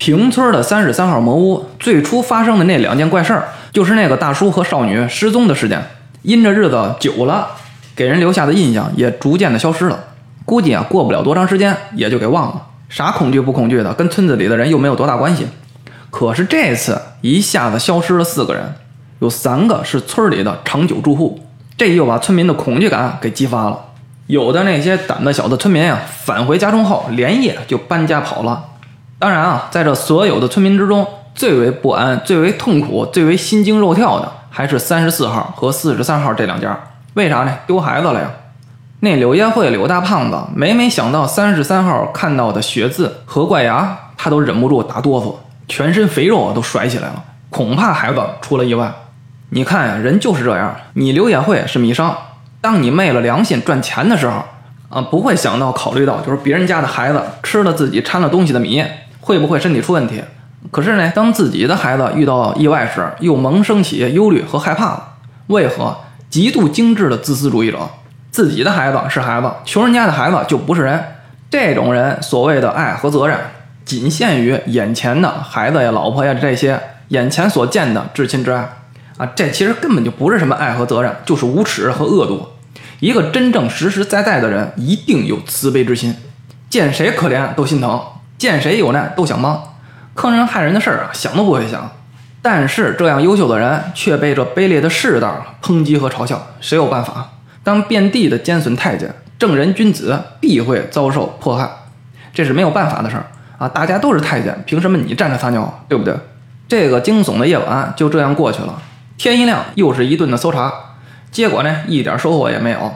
平村的三十三号魔屋最初发生的那两件怪事儿，就是那个大叔和少女失踪的事件。因着日子久了，给人留下的印象也逐渐的消失了。估计啊，过不了多长时间也就给忘了。啥恐惧不恐惧的，跟村子里的人又没有多大关系。可是这次一下子消失了四个人，有三个是村里的长久住户，这又把村民的恐惧感给激发了。有的那些胆子小的村民啊，返回家中后连夜就搬家跑了。当然啊，在这所有的村民之中，最为不安、最为痛苦、最为心惊肉跳的，还是三十四号和四十三号这两家。为啥呢？丢孩子了呀！那柳叶会柳大胖子每每想到三十三号看到的血渍和怪牙，他都忍不住打哆嗦。全身肥肉都甩起来了，恐怕孩子出了意外。你看呀，人就是这样。你刘野会是米商，当你昧了良心赚钱的时候，啊，不会想到考虑到就是别人家的孩子吃了自己掺了东西的米，会不会身体出问题？可是呢，当自己的孩子遇到意外时，又萌生起忧虑和害怕了。为何？极度精致的自私主义者，自己的孩子是孩子，穷人家的孩子就不是人。这种人所谓的爱和责任。仅限于眼前的孩子呀、老婆呀这些眼前所见的至亲之爱啊，这其实根本就不是什么爱和责任，就是无耻和恶毒。一个真正实实在在的人，一定有慈悲之心，见谁可怜都心疼，见谁有难都想帮，坑人害人的事儿啊想都不会想。但是这样优秀的人却被这卑劣的世道抨击和嘲笑，谁有办法？当遍地的奸损太监，正人君子必会遭受迫害，这是没有办法的事儿。啊，大家都是太监，凭什么你站着撒尿，对不对？这个惊悚的夜晚就这样过去了。天一亮，又是一顿的搜查，结果呢，一点收获也没有。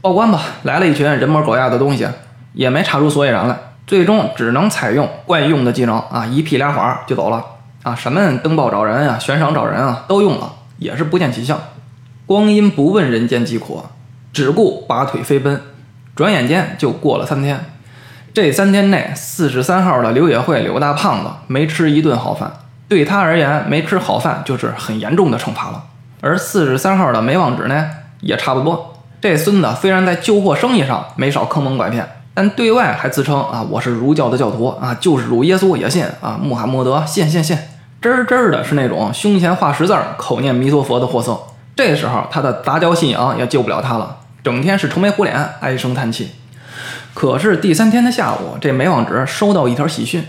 报官吧，来了一群人模狗样的东西，也没查出所以然来。最终只能采用惯用的技能啊，一屁俩花就走了。啊，什么登报找人啊，悬赏找人啊，都用了，也是不见起效。光阴不问人间疾苦，只顾拔腿飞奔。转眼间就过了三天。这三天内，四十三号的刘野会柳大胖子没吃一顿好饭，对他而言，没吃好饭就是很严重的惩罚了。而四十三号的梅旺纸呢，也差不多。这孙子虽然在旧货生意上没少坑蒙拐骗，但对外还自称啊，我是儒教的教徒啊，就是主耶稣也信啊，穆罕默德信信信，真真的是那种胸前画十字儿，口念弥陀佛的货色。这时候他的杂交信仰也救不了他了，整天是愁眉苦脸，唉声叹气。可是第三天的下午，这梅旺纸收到一条喜讯，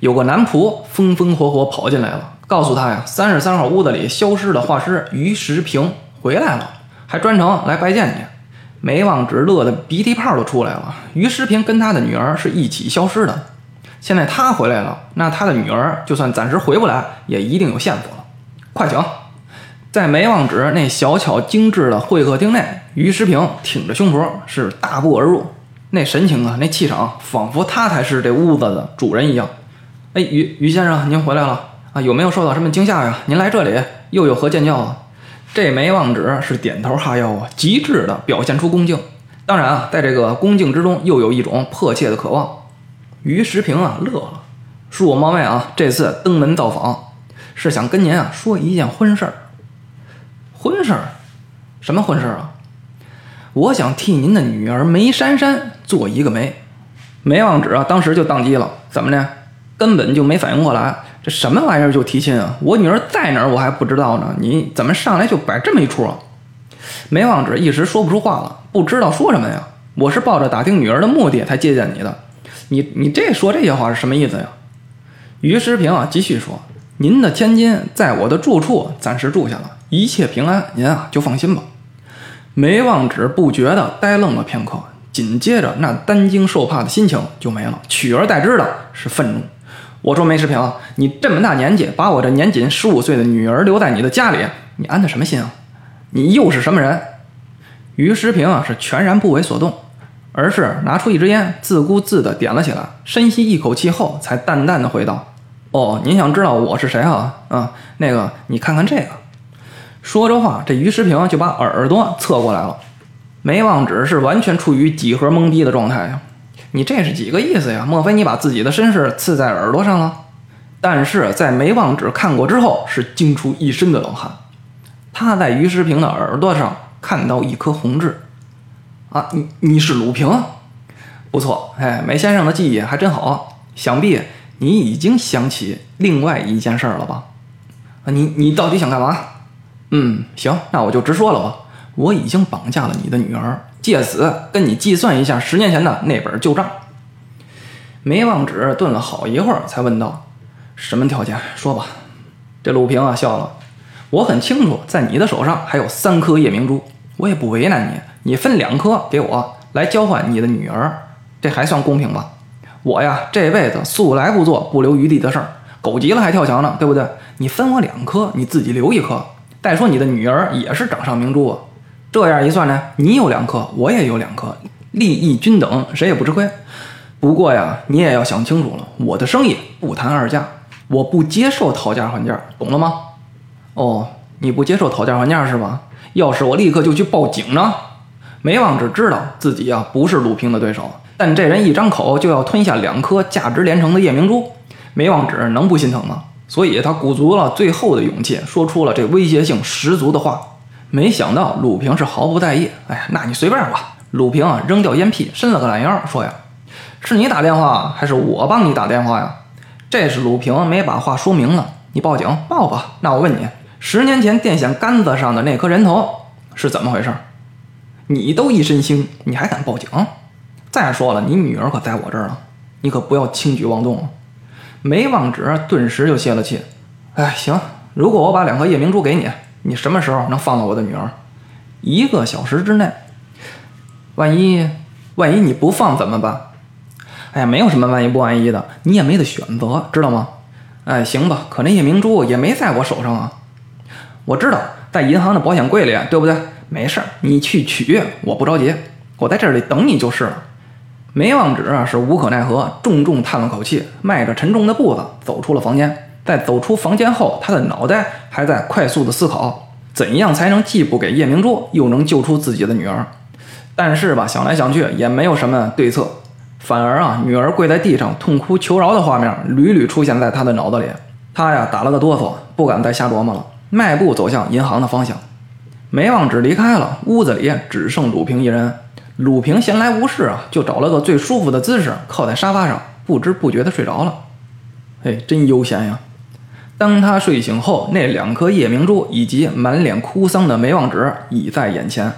有个男仆风风火火跑进来了，告诉他呀，三十三号屋子里消失的画师于石平回来了，还专程来拜见你。梅旺纸乐得鼻涕泡都出来了。于时平跟他的女儿是一起消失的，现在他回来了，那他的女儿就算暂时回不来，也一定有线索了。快请，在梅旺纸那小巧精致的会客厅内，于时平挺着胸脯是大步而入。那神情啊，那气场，仿佛他才是这屋子的主人一样。哎，于于先生，您回来了啊？有没有受到什么惊吓呀？您来这里又有何见教啊？这梅旺纸是点头哈腰啊，极致的表现出恭敬。当然啊，在这个恭敬之中，又有一种迫切的渴望。于时平啊，乐了，恕我冒昧啊，这次登门造访，是想跟您啊说一件婚事儿。婚事儿？什么婚事儿啊？我想替您的女儿梅珊珊做一个媒，梅望纸啊，当时就宕机了。怎么呢？根本就没反应过来，这什么玩意儿就提亲啊？我女儿在哪儿我还不知道呢，你怎么上来就摆这么一出啊？梅望纸一时说不出话了，不知道说什么呀。我是抱着打听女儿的目的才接见你的，你你这说这些话是什么意思呀？于时平啊，继续说：“您的千金在我的住处暂时住下了，一切平安，您啊就放心吧。”梅望纸不觉地呆愣了片刻，紧接着那担惊受怕的心情就没了，取而代之的是愤怒。我说梅世平，你这么大年纪，把我这年仅十五岁的女儿留在你的家里，你安的什么心啊？你又是什么人？于时平啊，是全然不为所动，而是拿出一支烟，自顾自地点了起来，深吸一口气后，才淡淡的回道：“哦，您想知道我是谁啊？啊，那个，你看看这个。”说着话，这于时平就把耳朵侧过来了。梅望纸是完全处于几何懵逼的状态呀！你这是几个意思呀？莫非你把自己的身世刺在耳朵上了？但是在梅望纸看过之后，是惊出一身的冷汗。他在于时平的耳朵上看到一颗红痣。啊，你你是鲁平？不错，哎，梅先生的记忆还真好。想必你已经想起另外一件事儿了吧？啊，你你到底想干嘛？嗯，行，那我就直说了吧。我已经绑架了你的女儿，借此跟你计算一下十年前的那本旧账。梅望纸顿了好一会儿，才问道：“什么条件？说吧。”这鲁平啊笑了：“我很清楚，在你的手上还有三颗夜明珠，我也不为难你，你分两颗给我，来交换你的女儿，这还算公平吧？我呀，这辈子素来不做不留余地的事儿，狗急了还跳墙呢，对不对？你分我两颗，你自己留一颗。再说你的女儿也是掌上明珠啊。”这样一算呢，你有两颗，我也有两颗，利益均等，谁也不吃亏。不过呀，你也要想清楚了，我的生意不谈二价，我不接受讨价还价，懂了吗？哦，你不接受讨价还价是吧？要是我立刻就去报警呢？梅望只知道自己呀不是鲁平的对手，但这人一张口就要吞下两颗价值连城的夜明珠，梅望只能不心疼吗？所以他鼓足了最后的勇气，说出了这威胁性十足的话。没想到鲁平是毫不在意。哎呀，那你随便吧。鲁平啊，扔掉烟屁，伸了个懒腰，说呀：“是你打电话，还是我帮你打电话呀？”这是鲁平没把话说明了。你报警报吧。那我问你，十年前电线杆子上的那颗人头是怎么回事？你都一身腥，你还敢报警？再说了，你女儿可在我这儿呢，你可不要轻举妄动啊！梅望止顿时就泄了气。哎，行，如果我把两颗夜明珠给你。你什么时候能放了我的女儿？一个小时之内。万一万一你不放怎么办？哎呀，没有什么万一不万一的，你也没得选择，知道吗？哎，行吧，可那夜明珠也没在我手上啊。我知道，在银行的保险柜里，对不对？没事儿，你去取，我不着急，我在这里等你就是了。梅望止是无可奈何，重重叹了口气，迈着沉重的步子走出了房间。在走出房间后，他的脑袋还在快速的思考，怎样才能既不给夜明珠，又能救出自己的女儿。但是吧，想来想去也没有什么对策，反而啊，女儿跪在地上痛哭求饶的画面屡屡出现在他的脑子里。他呀，打了个哆嗦，不敢再瞎琢磨了，迈步走向银行的方向。梅望止离开了，屋子里只剩鲁平一人。鲁平闲来无事啊，就找了个最舒服的姿势，靠在沙发上，不知不觉的睡着了。哎，真悠闲呀！当他睡醒后，那两颗夜明珠以及满脸哭丧的梅望纸已在眼前。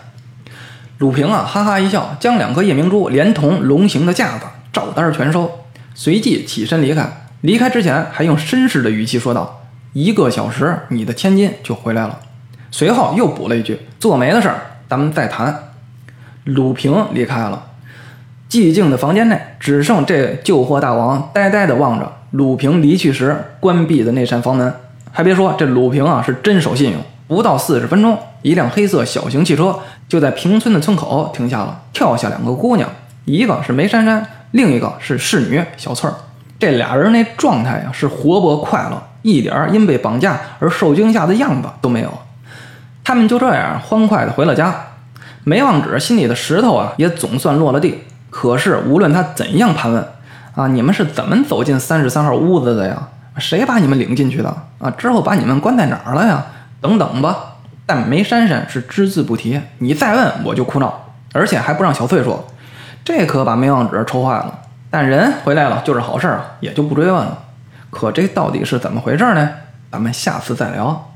鲁平啊，哈哈一笑，将两颗夜明珠连同龙形的架子照单全收，随即起身离开。离开之前，还用绅士的语气说道：“一个小时，你的千金就回来了。”随后又补了一句：“做媒的事儿，咱们再谈。”鲁平离开了，寂静的房间内只剩这旧货大王呆呆地望着。鲁平离去时关闭的那扇房门，还别说，这鲁平啊是真守信用。不到四十分钟，一辆黑色小型汽车就在平村的村口停下了，跳下两个姑娘，一个是梅珊珊，另一个是侍女小翠儿。这俩人那状态呀是活泼快乐，一点因被绑架而受惊吓的样子都没有。他们就这样欢快地回了家。梅望纸心里的石头啊也总算落了地。可是无论他怎样盘问，啊！你们是怎么走进三十三号屋子的呀？谁把你们领进去的？啊！之后把你们关在哪儿了呀？等等吧。但梅珊珊是只字不提。你再问我就哭闹，而且还不让小翠说。这可把梅望纸愁坏了。但人回来了就是好事儿啊，也就不追问了。可这到底是怎么回事呢？咱们下次再聊。